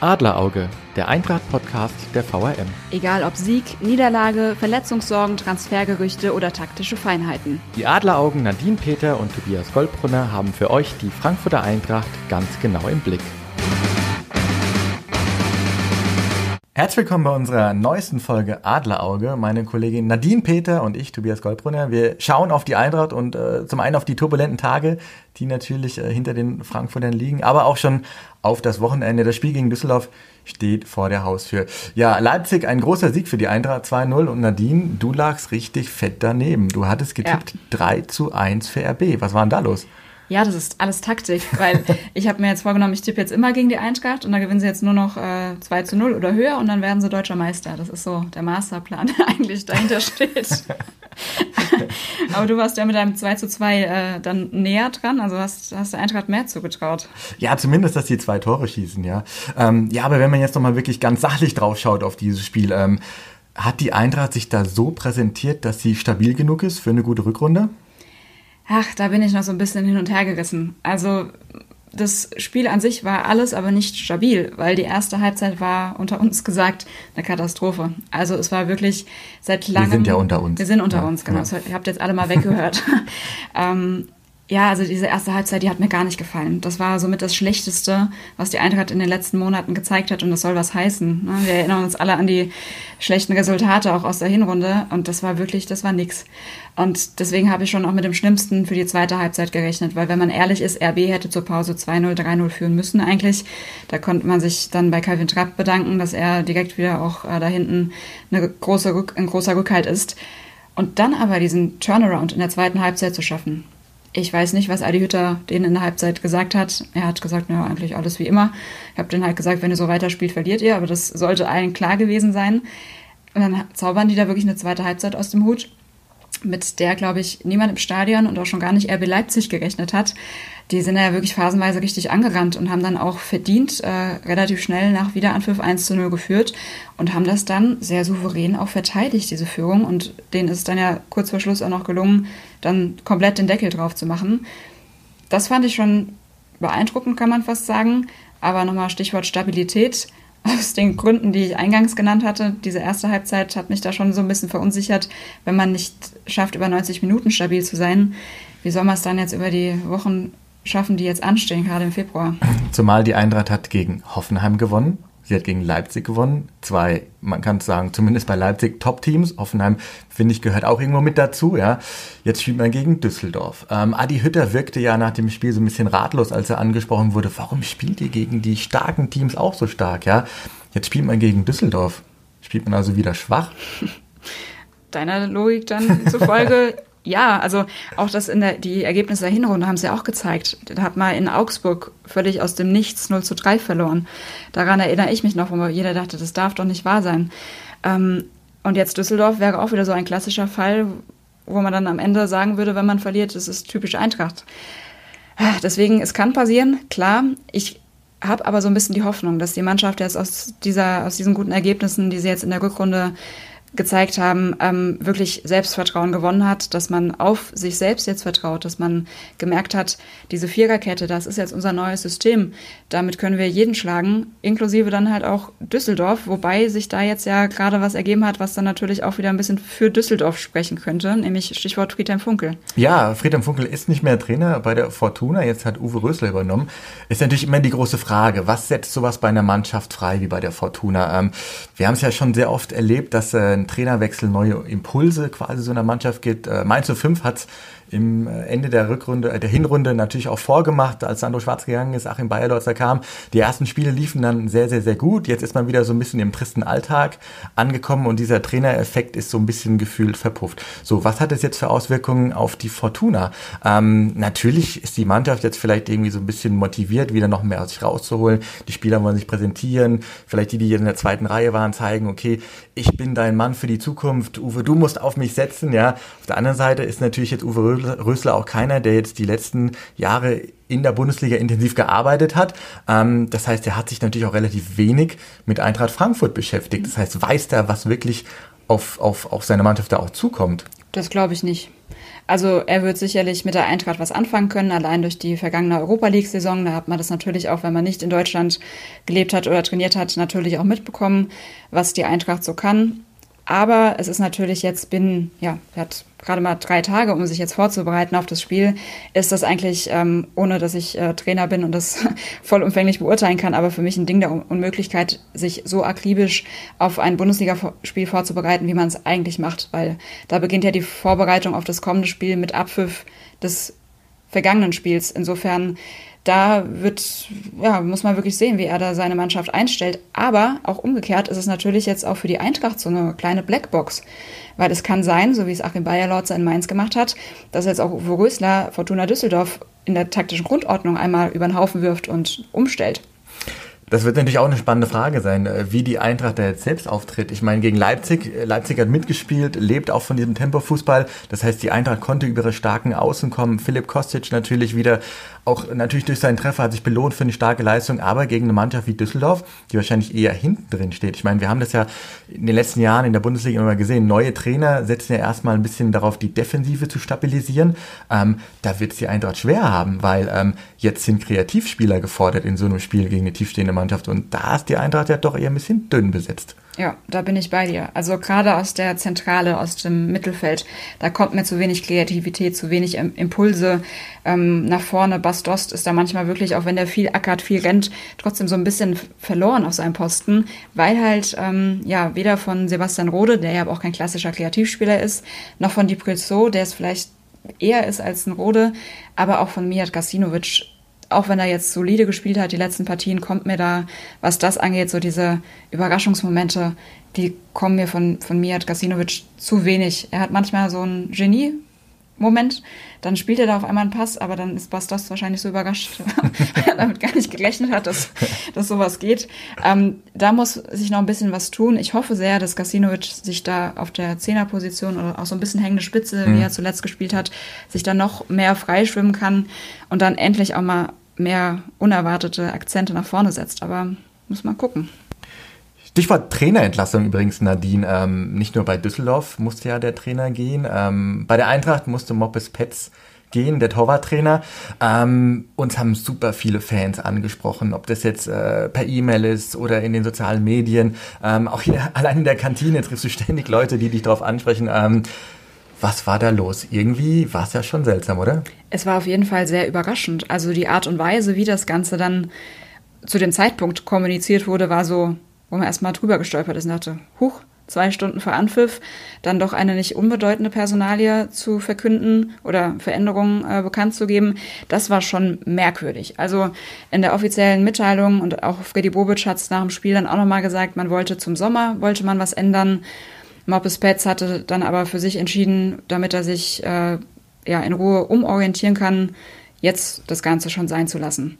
Adlerauge, der Eintracht-Podcast der VRM. Egal ob Sieg, Niederlage, Verletzungssorgen, Transfergerüchte oder taktische Feinheiten. Die Adleraugen Nadine Peter und Tobias Goldbrunner haben für euch die Frankfurter Eintracht ganz genau im Blick. Herzlich willkommen bei unserer neuesten Folge Adlerauge. Meine Kollegin Nadine Peter und ich, Tobias Goldbrunner, wir schauen auf die Eintracht und äh, zum einen auf die turbulenten Tage, die natürlich äh, hinter den Frankfurtern liegen, aber auch schon auf das Wochenende. Das Spiel gegen Düsseldorf steht vor der Haustür. Ja, Leipzig, ein großer Sieg für die Eintracht 2-0 und Nadine, du lagst richtig fett daneben. Du hattest getippt ja. 3 zu 1 für RB. Was war denn da los? Ja, das ist alles Taktik, weil ich habe mir jetzt vorgenommen, ich tippe jetzt immer gegen die Eintracht und da gewinnen sie jetzt nur noch äh, 2 zu 0 oder höher und dann werden sie deutscher Meister. Das ist so der Masterplan, der eigentlich dahinter steht. Aber du warst ja mit deinem 2 zu 2 äh, dann näher dran, also hast, hast der Eintracht mehr zugetraut. Ja, zumindest, dass die zwei Tore schießen, ja. Ähm, ja, aber wenn man jetzt nochmal wirklich ganz sachlich drauf schaut auf dieses Spiel, ähm, hat die Eintracht sich da so präsentiert, dass sie stabil genug ist für eine gute Rückrunde? Ach, da bin ich noch so ein bisschen hin und her gerissen. Also das Spiel an sich war alles aber nicht stabil, weil die erste Halbzeit war unter uns gesagt eine Katastrophe. Also es war wirklich seit langem. Wir sind ja unter uns. Wir sind unter ja, uns, genau. Ja. Ihr habt jetzt alle mal weggehört. ähm, ja, also diese erste Halbzeit, die hat mir gar nicht gefallen. Das war somit das Schlechteste, was die Eintracht in den letzten Monaten gezeigt hat und das soll was heißen. Ne? Wir erinnern uns alle an die schlechten Resultate auch aus der Hinrunde und das war wirklich, das war nix. Und deswegen habe ich schon auch mit dem Schlimmsten für die zweite Halbzeit gerechnet, weil wenn man ehrlich ist, RB hätte zur Pause 2-0, 3-0 führen müssen eigentlich. Da konnte man sich dann bei Calvin Trapp bedanken, dass er direkt wieder auch äh, da hinten eine große, ein großer Rückhalt ist. Und dann aber diesen Turnaround in der zweiten Halbzeit zu schaffen, ich weiß nicht, was Adi Hütter denen in der Halbzeit gesagt hat. Er hat gesagt, naja, eigentlich alles wie immer. Ich habe denen halt gesagt, wenn ihr so weiterspielt, verliert ihr. Aber das sollte allen klar gewesen sein. Und dann zaubern die da wirklich eine zweite Halbzeit aus dem Hut mit der, glaube ich, niemand im Stadion und auch schon gar nicht RB Leipzig gerechnet hat. Die sind ja wirklich phasenweise richtig angerannt und haben dann auch verdient äh, relativ schnell nach Wiederanpfiff 1 zu 0 geführt und haben das dann sehr souverän auch verteidigt, diese Führung. Und denen ist dann ja kurz vor Schluss auch noch gelungen, dann komplett den Deckel drauf zu machen. Das fand ich schon beeindruckend, kann man fast sagen. Aber nochmal Stichwort Stabilität aus den Gründen, die ich eingangs genannt hatte. Diese erste Halbzeit hat mich da schon so ein bisschen verunsichert, wenn man nicht schafft, über 90 Minuten stabil zu sein. Wie soll man es dann jetzt über die Wochen schaffen, die jetzt anstehen, gerade im Februar? Zumal die Eintracht hat gegen Hoffenheim gewonnen. Sie hat gegen Leipzig gewonnen. Zwei, man kann sagen, zumindest bei Leipzig Top-Teams. Hoffenheim, finde ich, gehört auch irgendwo mit dazu. Ja. Jetzt spielt man gegen Düsseldorf. Ähm, Adi Hütter wirkte ja nach dem Spiel so ein bisschen ratlos, als er angesprochen wurde, warum spielt ihr gegen die starken Teams auch so stark? Ja. Jetzt spielt man gegen Düsseldorf. Spielt man also wieder schwach? Deiner Logik dann zufolge ja, also auch das in der, die Ergebnisse der Hinrunde haben sie auch gezeigt. Da hat mal in Augsburg völlig aus dem Nichts 0 zu 3 verloren. Daran erinnere ich mich noch, wo jeder dachte, das darf doch nicht wahr sein. Ähm, und jetzt Düsseldorf wäre auch wieder so ein klassischer Fall, wo man dann am Ende sagen würde, wenn man verliert, das ist typisch Eintracht. Deswegen, es kann passieren, klar. Ich habe aber so ein bisschen die Hoffnung, dass die Mannschaft jetzt aus, dieser, aus diesen guten Ergebnissen, die sie jetzt in der Rückrunde gezeigt haben, ähm, wirklich Selbstvertrauen gewonnen hat, dass man auf sich selbst jetzt vertraut, dass man gemerkt hat, diese Viererkette, das ist jetzt unser neues System. Damit können wir jeden schlagen, inklusive dann halt auch Düsseldorf, wobei sich da jetzt ja gerade was ergeben hat, was dann natürlich auch wieder ein bisschen für Düsseldorf sprechen könnte, nämlich Stichwort Friedhelm Funkel. Ja, Friedhelm Funkel ist nicht mehr Trainer bei der Fortuna, jetzt hat Uwe Rösler übernommen. Ist natürlich immer die große Frage, was setzt sowas bei einer Mannschaft frei wie bei der Fortuna? Ähm, wir haben es ja schon sehr oft erlebt, dass äh, ein Trainerwechsel neue Impulse quasi so einer Mannschaft gibt. Äh, Mainz 05 hat im Ende der Rückrunde, äh, der Hinrunde natürlich auch vorgemacht, als Sandro Schwarz gegangen ist, Achim Bayerlotzer kam. Die ersten Spiele liefen dann sehr, sehr, sehr gut. Jetzt ist man wieder so ein bisschen im tristen Alltag angekommen und dieser Trainereffekt ist so ein bisschen gefühlt verpufft. So, was hat es jetzt für Auswirkungen auf die Fortuna? Ähm, natürlich ist die Mannschaft jetzt vielleicht irgendwie so ein bisschen motiviert, wieder noch mehr aus sich rauszuholen. Die Spieler wollen sich präsentieren. Vielleicht die, die in der zweiten Reihe waren, zeigen, okay, ich bin dein Mann für die Zukunft. Uwe, du musst auf mich setzen, ja. Auf der anderen Seite ist natürlich jetzt Uwe Rösler auch keiner, der jetzt die letzten Jahre in der Bundesliga intensiv gearbeitet hat. Ähm, das heißt, er hat sich natürlich auch relativ wenig mit Eintracht Frankfurt beschäftigt. Das heißt, weiß der, was wirklich auf, auf, auf seine Mannschaft da auch zukommt. Das glaube ich nicht. Also er wird sicherlich mit der Eintracht was anfangen können, allein durch die vergangene Europa League-Saison. Da hat man das natürlich auch, wenn man nicht in Deutschland gelebt hat oder trainiert hat, natürlich auch mitbekommen, was die Eintracht so kann. Aber es ist natürlich jetzt binnen, ja, er hat gerade mal drei Tage, um sich jetzt vorzubereiten auf das Spiel, ist das eigentlich, ähm, ohne dass ich äh, Trainer bin und das vollumfänglich beurteilen kann, aber für mich ein Ding der Unmöglichkeit, sich so akribisch auf ein Bundesligaspiel vorzubereiten, wie man es eigentlich macht. Weil da beginnt ja die Vorbereitung auf das kommende Spiel mit Abpfiff des vergangenen Spiels. Insofern da wird, ja, muss man wirklich sehen, wie er da seine Mannschaft einstellt. Aber auch umgekehrt ist es natürlich jetzt auch für die Eintracht so eine kleine Blackbox. Weil es kann sein, so wie es Achim Bayerlorzer in Mainz gemacht hat, dass jetzt auch Uwe Rösler Fortuna Düsseldorf in der taktischen Grundordnung einmal über den Haufen wirft und umstellt. Das wird natürlich auch eine spannende Frage sein, äh, wie die Eintracht da jetzt selbst auftritt. Ich meine, gegen Leipzig, äh, Leipzig hat mitgespielt, lebt auch von diesem Tempofußball. Das heißt, die Eintracht konnte über ihre starken Außen kommen. Philipp Kostic natürlich wieder auch natürlich durch seinen Treffer hat sich belohnt für eine starke Leistung, aber gegen eine Mannschaft wie Düsseldorf, die wahrscheinlich eher hinten drin steht. Ich meine, wir haben das ja in den letzten Jahren in der Bundesliga immer gesehen. Neue Trainer setzen ja erstmal ein bisschen darauf, die Defensive zu stabilisieren. Ähm, da wird es die Eintracht schwer haben, weil ähm, jetzt sind Kreativspieler gefordert in so einem Spiel gegen eine tiefstehende Mannschaft und da ist die Eintracht ja doch eher ein bisschen dünn besetzt. Ja, da bin ich bei dir. Also gerade aus der Zentrale, aus dem Mittelfeld, da kommt mir zu wenig Kreativität, zu wenig Impulse ähm, nach vorne. Bastost ist da manchmal wirklich, auch wenn der viel ackert, viel rennt, trotzdem so ein bisschen verloren auf seinem Posten, weil halt ähm, ja weder von Sebastian Rode, der ja auch kein klassischer Kreativspieler ist, noch von Di der es vielleicht eher ist als ein Rode, aber auch von Mijat Gasinovic auch wenn er jetzt solide gespielt hat, die letzten Partien, kommt mir da, was das angeht, so diese Überraschungsmomente, die kommen mir von, von Mijat Gasinovic zu wenig. Er hat manchmal so ein Genie, Moment, dann spielt er da auf einmal einen Pass, aber dann ist Bastos wahrscheinlich so überrascht, weil er damit gar nicht gerechnet hat, dass, dass sowas geht. Ähm, da muss sich noch ein bisschen was tun. Ich hoffe sehr, dass Gasinovic sich da auf der Zehnerposition oder auch so ein bisschen hängende Spitze, mhm. wie er zuletzt gespielt hat, sich da noch mehr freischwimmen kann und dann endlich auch mal mehr unerwartete Akzente nach vorne setzt. Aber muss man gucken. Stichwort Trainerentlassung übrigens, Nadine. Ähm, nicht nur bei Düsseldorf musste ja der Trainer gehen. Ähm, bei der Eintracht musste Moppes Petz gehen, der Torwarttrainer. Ähm, uns haben super viele Fans angesprochen, ob das jetzt äh, per E-Mail ist oder in den sozialen Medien. Ähm, auch hier allein in der Kantine triffst du ständig Leute, die dich darauf ansprechen. Ähm, was war da los? Irgendwie war es ja schon seltsam, oder? Es war auf jeden Fall sehr überraschend. Also die Art und Weise, wie das Ganze dann zu dem Zeitpunkt kommuniziert wurde, war so, wo man erstmal drüber gestolpert ist und dachte, huch, zwei Stunden vor Anpfiff, dann doch eine nicht unbedeutende Personalie zu verkünden oder Veränderungen äh, bekannt zu geben, das war schon merkwürdig. Also in der offiziellen Mitteilung und auch Freddy Bobic hat es nach dem Spiel dann auch nochmal gesagt, man wollte zum Sommer, wollte man was ändern. Moppes Petz hatte dann aber für sich entschieden, damit er sich äh, ja, in Ruhe umorientieren kann, jetzt das Ganze schon sein zu lassen.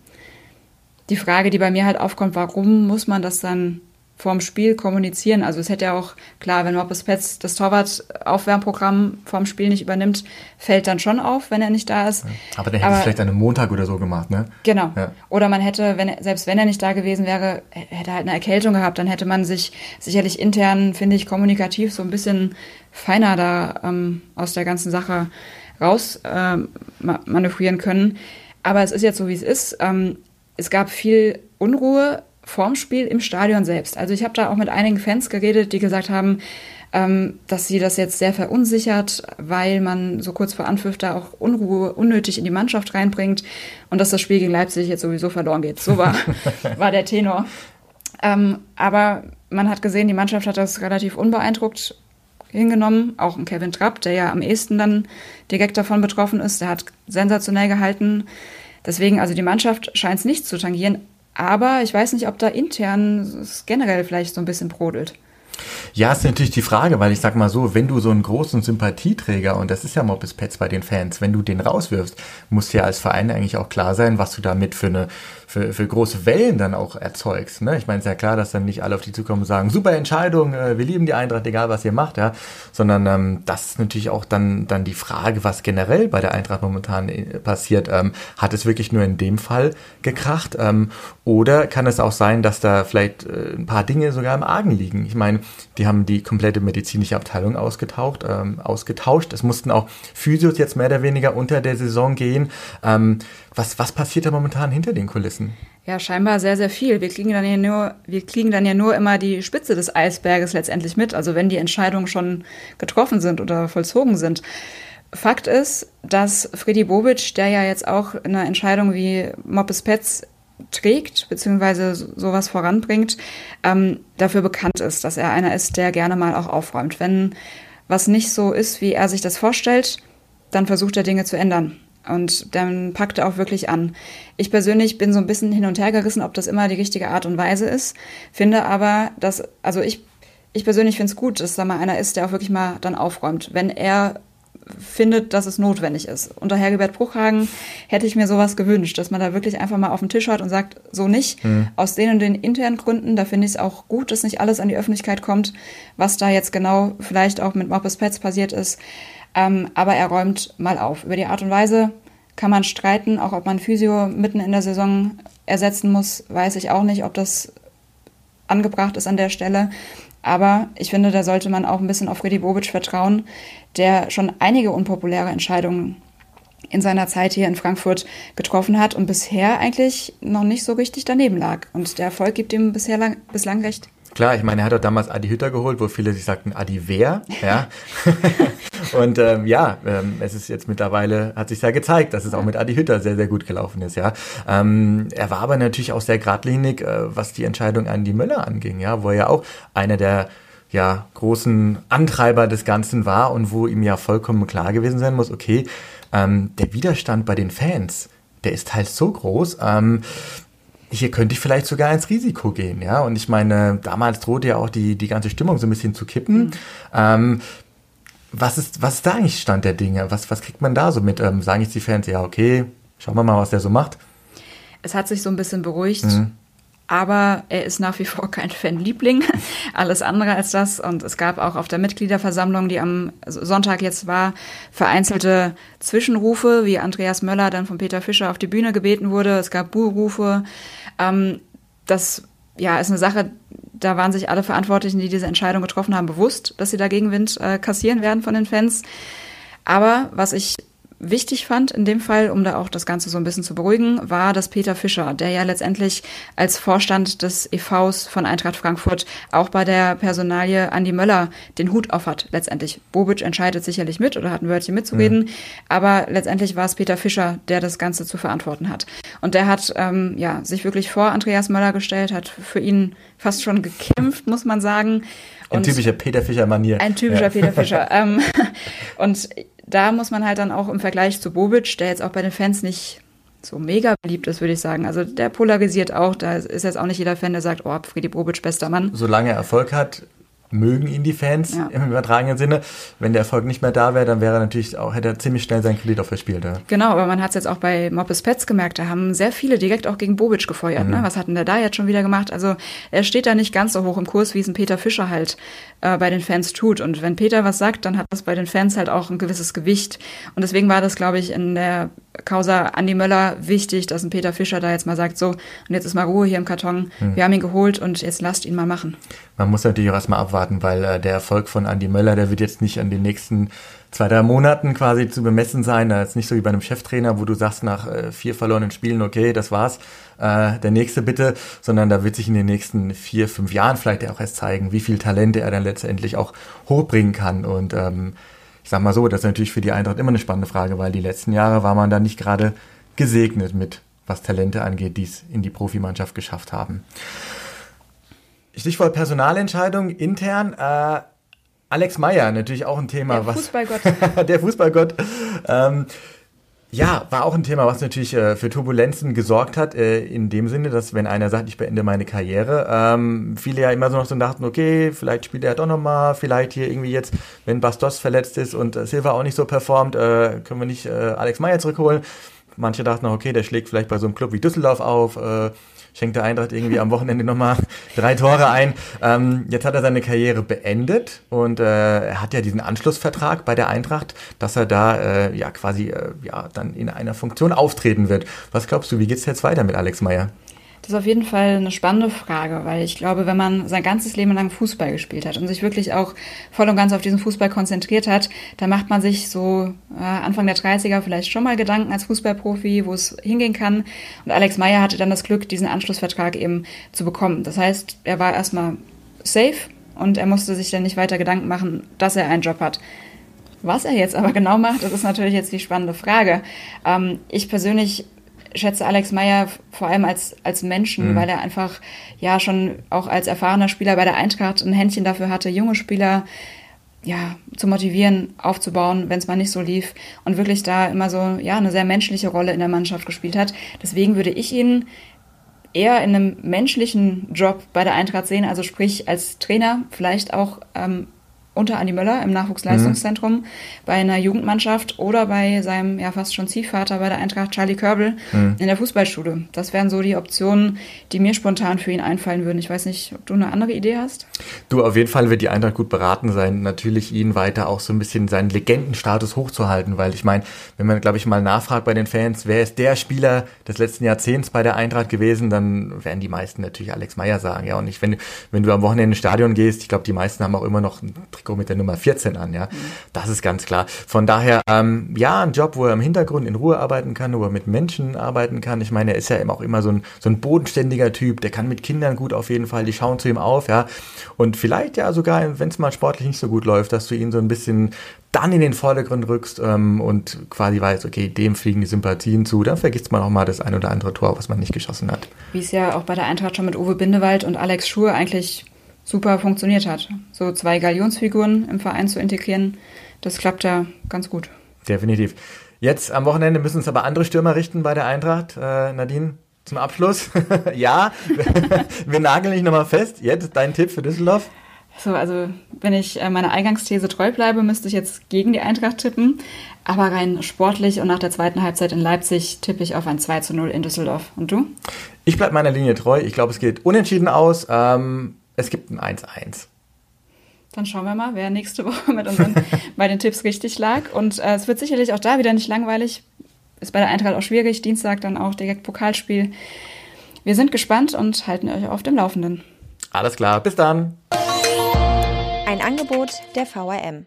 Die Frage, die bei mir halt aufkommt, warum muss man das dann vorm Spiel kommunizieren? Also es hätte ja auch, klar, wenn Moppes Petz das Torwart-Aufwärmprogramm vorm Spiel nicht übernimmt, fällt dann schon auf, wenn er nicht da ist. Aber der hätte es vielleicht an einem Montag oder so gemacht, ne? Genau. Ja. Oder man hätte, wenn, selbst wenn er nicht da gewesen wäre, hätte er halt eine Erkältung gehabt, dann hätte man sich sicherlich intern, finde ich, kommunikativ so ein bisschen feiner da ähm, aus der ganzen Sache raus äh, manövrieren können. Aber es ist jetzt so, wie es ist. Ähm, es gab viel Unruhe vorm Spiel im Stadion selbst. Also ich habe da auch mit einigen Fans geredet, die gesagt haben, ähm, dass sie das jetzt sehr verunsichert, weil man so kurz vor Anpfiff da auch Unruhe unnötig in die Mannschaft reinbringt und dass das Spiel gegen Leipzig jetzt sowieso verloren geht. So war, war der Tenor. Ähm, aber man hat gesehen, die Mannschaft hat das relativ unbeeindruckt hingenommen. Auch ein Kevin Trapp, der ja am ehesten dann direkt davon betroffen ist, der hat sensationell gehalten. Deswegen, also die Mannschaft scheint es nicht zu tangieren. Aber ich weiß nicht, ob da intern es generell vielleicht so ein bisschen brodelt. Ja, ist natürlich die Frage, weil ich sag mal so, wenn du so einen großen Sympathieträger, und das ist ja Mobbes Pets bei den Fans, wenn du den rauswirfst, muss ja als Verein eigentlich auch klar sein, was du damit für eine, für, für große Wellen dann auch erzeugst. Ne? Ich meine, es ist ja klar, dass dann nicht alle auf die zukommen und sagen, super Entscheidung, äh, wir lieben die Eintracht, egal was ihr macht, ja. Sondern ähm, das ist natürlich auch dann, dann die Frage, was generell bei der Eintracht momentan äh, passiert. Ähm, hat es wirklich nur in dem Fall gekracht? Ähm, oder kann es auch sein, dass da vielleicht äh, ein paar Dinge sogar im Argen liegen? Ich meine, Die haben die komplette medizinische Abteilung ausgetaucht, ähm, ausgetauscht. Es mussten auch Physios jetzt mehr oder weniger unter der Saison gehen. Ähm, was, was passiert da momentan hinter den Kulissen? Ja, scheinbar sehr, sehr viel. Wir kriegen dann ja nur, wir kriegen dann ja nur immer die Spitze des Eisberges letztendlich mit. Also wenn die Entscheidungen schon getroffen sind oder vollzogen sind. Fakt ist, dass Freddy Bobic, der ja jetzt auch eine Entscheidung wie Moppes Pets trägt, beziehungsweise sowas voranbringt, ähm, dafür bekannt ist, dass er einer ist, der gerne mal auch aufräumt. Wenn was nicht so ist, wie er sich das vorstellt, dann versucht er Dinge zu ändern. Und dann packt er auch wirklich an. Ich persönlich bin so ein bisschen hin und her gerissen, ob das immer die richtige Art und Weise ist. Finde aber, dass, also ich, ich persönlich finde es gut, dass da mal einer ist, der auch wirklich mal dann aufräumt. Wenn er findet, dass es notwendig ist. Unter Hergebert Bruchhagen hätte ich mir sowas gewünscht, dass man da wirklich einfach mal auf den Tisch hat und sagt, so nicht. Mhm. Aus den und den internen Gründen, da finde ich es auch gut, dass nicht alles an die Öffentlichkeit kommt, was da jetzt genau vielleicht auch mit Moppes Pets passiert ist. Ähm, aber er räumt mal auf. Über die Art und Weise kann man streiten, auch ob man Physio mitten in der Saison ersetzen muss, weiß ich auch nicht, ob das angebracht ist an der Stelle. Aber ich finde, da sollte man auch ein bisschen auf Freddy Bobic vertrauen, der schon einige unpopuläre Entscheidungen in seiner Zeit hier in Frankfurt getroffen hat und bisher eigentlich noch nicht so richtig daneben lag. Und der Erfolg gibt ihm bislang recht. Klar, ich meine, er hat doch damals Adi Hütter geholt, wo viele sich sagten, Adi wer? Ja. und ähm, ja, ähm, es ist jetzt mittlerweile, hat sich ja gezeigt, dass es auch mit Adi Hütter sehr, sehr gut gelaufen ist, ja. Ähm, er war aber natürlich auch sehr geradlinig, äh, was die Entscheidung an die Möller anging, ja, wo er ja auch einer der ja, großen Antreiber des Ganzen war und wo ihm ja vollkommen klar gewesen sein muss, okay, ähm, der Widerstand bei den Fans, der ist halt so groß, ähm, hier könnte ich vielleicht sogar ins Risiko gehen, ja. Und ich meine, damals drohte ja auch die, die ganze Stimmung so ein bisschen zu kippen. Mhm. Ähm, was ist, was ist da eigentlich Stand der Dinge? Was, was kriegt man da so mit? Ähm, sagen jetzt die Fans, ja, okay, schauen wir mal, was der so macht. Es hat sich so ein bisschen beruhigt. Mhm aber er ist nach wie vor kein Fanliebling. Alles andere als das. Und es gab auch auf der Mitgliederversammlung, die am Sonntag jetzt war, vereinzelte Zwischenrufe, wie Andreas Möller dann von Peter Fischer auf die Bühne gebeten wurde. Es gab Buhrufe. Ähm, das ja, ist eine Sache, da waren sich alle Verantwortlichen, die diese Entscheidung getroffen haben, bewusst, dass sie da Gegenwind äh, kassieren werden von den Fans. Aber was ich wichtig fand in dem Fall, um da auch das Ganze so ein bisschen zu beruhigen, war, dass Peter Fischer, der ja letztendlich als Vorstand des EVs von Eintracht Frankfurt auch bei der Personalie Andi Möller den Hut auf hat. Letztendlich, Bobic entscheidet sicherlich mit oder hat ein Wörtchen mitzureden, mhm. aber letztendlich war es Peter Fischer, der das Ganze zu verantworten hat. Und der hat ähm, ja sich wirklich vor Andreas Möller gestellt, hat für ihn fast schon gekämpft, muss man sagen. Und ein typischer Peter Fischer-Manier. Ein typischer ja. Peter Fischer. Ähm, und da muss man halt dann auch im Vergleich zu Bobic, der jetzt auch bei den Fans nicht so mega beliebt ist, würde ich sagen. Also der polarisiert auch. Da ist jetzt auch nicht jeder Fan, der sagt, oh, Friedi Bobic, bester Mann. Solange er Erfolg hat, mögen ihn die Fans ja. im übertragenen Sinne. Wenn der Erfolg nicht mehr da wäre, dann wäre er natürlich auch, hätte er ziemlich schnell seinen Kredit auch verspielt. Ja. Genau, aber man hat es jetzt auch bei Moppes Pets gemerkt, da haben sehr viele direkt auch gegen Bobic gefeuert. Ne? Mhm. Ne? Was hat denn der da jetzt schon wieder gemacht? Also er steht da nicht ganz so hoch im Kurs, wie es ein Peter Fischer halt äh, bei den Fans tut. Und wenn Peter was sagt, dann hat das bei den Fans halt auch ein gewisses Gewicht. Und deswegen war das, glaube ich, in der Causa Andi Möller wichtig, dass ein Peter Fischer da jetzt mal sagt, so, und jetzt ist mal Ruhe hier im Karton, mhm. wir haben ihn geholt und jetzt lasst ihn mal machen. Man muss natürlich auch erstmal abwarten, weil äh, der Erfolg von Andi Möller, der wird jetzt nicht an den nächsten zwei, drei Monaten quasi zu bemessen sein. Das ist nicht so wie bei einem Cheftrainer, wo du sagst nach äh, vier verlorenen Spielen, okay, das war's, äh, der nächste bitte, sondern da wird sich in den nächsten vier, fünf Jahren vielleicht auch erst zeigen, wie viel Talente er dann letztendlich auch hochbringen kann. Und ähm, ich sag mal so, das ist natürlich für die Eintracht immer eine spannende Frage, weil die letzten Jahre war man da nicht gerade gesegnet mit, was Talente angeht, die es in die Profimannschaft geschafft haben. Stichwort Personalentscheidung intern. Äh, Alex Meyer, natürlich auch ein Thema. Der was, Fußballgott. der Fußballgott. Ähm, ja, war auch ein Thema, was natürlich äh, für Turbulenzen gesorgt hat, äh, in dem Sinne, dass wenn einer sagt, ich beende meine Karriere, ähm, viele ja immer so noch so dachten, okay, vielleicht spielt er doch nochmal, vielleicht hier irgendwie jetzt, wenn Bastos verletzt ist und äh, Silva auch nicht so performt, äh, können wir nicht äh, Alex Meyer zurückholen. Manche dachten, okay, der schlägt vielleicht bei so einem Club wie Düsseldorf auf, äh, schenkt der Eintracht irgendwie am Wochenende nochmal drei Tore ein. Ähm, jetzt hat er seine Karriere beendet und äh, er hat ja diesen Anschlussvertrag bei der Eintracht, dass er da äh, ja quasi äh, ja dann in einer Funktion auftreten wird. Was glaubst du, wie geht's jetzt weiter mit Alex Meyer? Das ist auf jeden Fall eine spannende Frage, weil ich glaube, wenn man sein ganzes Leben lang Fußball gespielt hat und sich wirklich auch voll und ganz auf diesen Fußball konzentriert hat, dann macht man sich so äh, Anfang der 30er vielleicht schon mal Gedanken als Fußballprofi, wo es hingehen kann. Und Alex Meyer hatte dann das Glück, diesen Anschlussvertrag eben zu bekommen. Das heißt, er war erstmal safe und er musste sich dann nicht weiter Gedanken machen, dass er einen Job hat. Was er jetzt aber genau macht, das ist natürlich jetzt die spannende Frage. Ähm, ich persönlich schätze Alex Meyer vor allem als, als Menschen, mhm. weil er einfach ja schon auch als erfahrener Spieler bei der Eintracht ein Händchen dafür hatte, junge Spieler ja, zu motivieren, aufzubauen, wenn es mal nicht so lief und wirklich da immer so, ja, eine sehr menschliche Rolle in der Mannschaft gespielt hat. Deswegen würde ich ihn eher in einem menschlichen Job bei der Eintracht sehen, also sprich als Trainer, vielleicht auch ähm, unter Andi Möller im Nachwuchsleistungszentrum mhm. bei einer Jugendmannschaft oder bei seinem ja fast schon Ziehvater bei der Eintracht Charlie Körbel mhm. in der Fußballschule. Das wären so die Optionen, die mir spontan für ihn einfallen würden. Ich weiß nicht, ob du eine andere Idee hast? Du, auf jeden Fall wird die Eintracht gut beraten sein, natürlich ihn weiter auch so ein bisschen seinen Legendenstatus hochzuhalten, weil ich meine, wenn man, glaube ich, mal nachfragt bei den Fans, wer ist der Spieler des letzten Jahrzehnts bei der Eintracht gewesen, dann werden die meisten natürlich Alex Meyer sagen. Ja, und ich, wenn, wenn du am Wochenende ins Stadion gehst, ich glaube, die meisten haben auch immer noch ein Trikot mit der Nummer 14 an, ja. Das ist ganz klar. Von daher, ähm, ja, ein Job, wo er im Hintergrund in Ruhe arbeiten kann, wo er mit Menschen arbeiten kann. Ich meine, er ist ja eben auch immer so ein, so ein bodenständiger Typ, der kann mit Kindern gut auf jeden Fall, die schauen zu ihm auf, ja. Und vielleicht ja sogar, wenn es mal sportlich nicht so gut läuft, dass du ihn so ein bisschen dann in den Vordergrund rückst ähm, und quasi weißt, okay, dem fliegen die Sympathien zu, dann vergisst man auch mal das ein oder andere Tor, was man nicht geschossen hat. Wie es ja auch bei der Eintracht schon mit Uwe Bindewald und Alex Schur eigentlich super funktioniert hat. So zwei Galionsfiguren im Verein zu integrieren, das klappt ja ganz gut. Definitiv. Jetzt am Wochenende müssen uns aber andere Stürmer richten bei der Eintracht. Äh, Nadine, zum Abschluss. ja, wir nageln dich nochmal fest. Jetzt dein Tipp für Düsseldorf. So, also wenn ich äh, meiner Eingangsthese treu bleibe, müsste ich jetzt gegen die Eintracht tippen. Aber rein sportlich und nach der zweiten Halbzeit in Leipzig tippe ich auf ein 2 zu 0 in Düsseldorf. Und du? Ich bleibe meiner Linie treu. Ich glaube, es geht unentschieden aus. Ähm, es gibt ein 1-1. Dann schauen wir mal, wer nächste Woche mit unseren bei den Tipps richtig lag. Und äh, es wird sicherlich auch da wieder nicht langweilig. Ist bei der Eintracht auch schwierig. Dienstag dann auch direkt Pokalspiel. Wir sind gespannt und halten euch auf dem Laufenden. Alles klar, bis dann. Ein Angebot der VRM.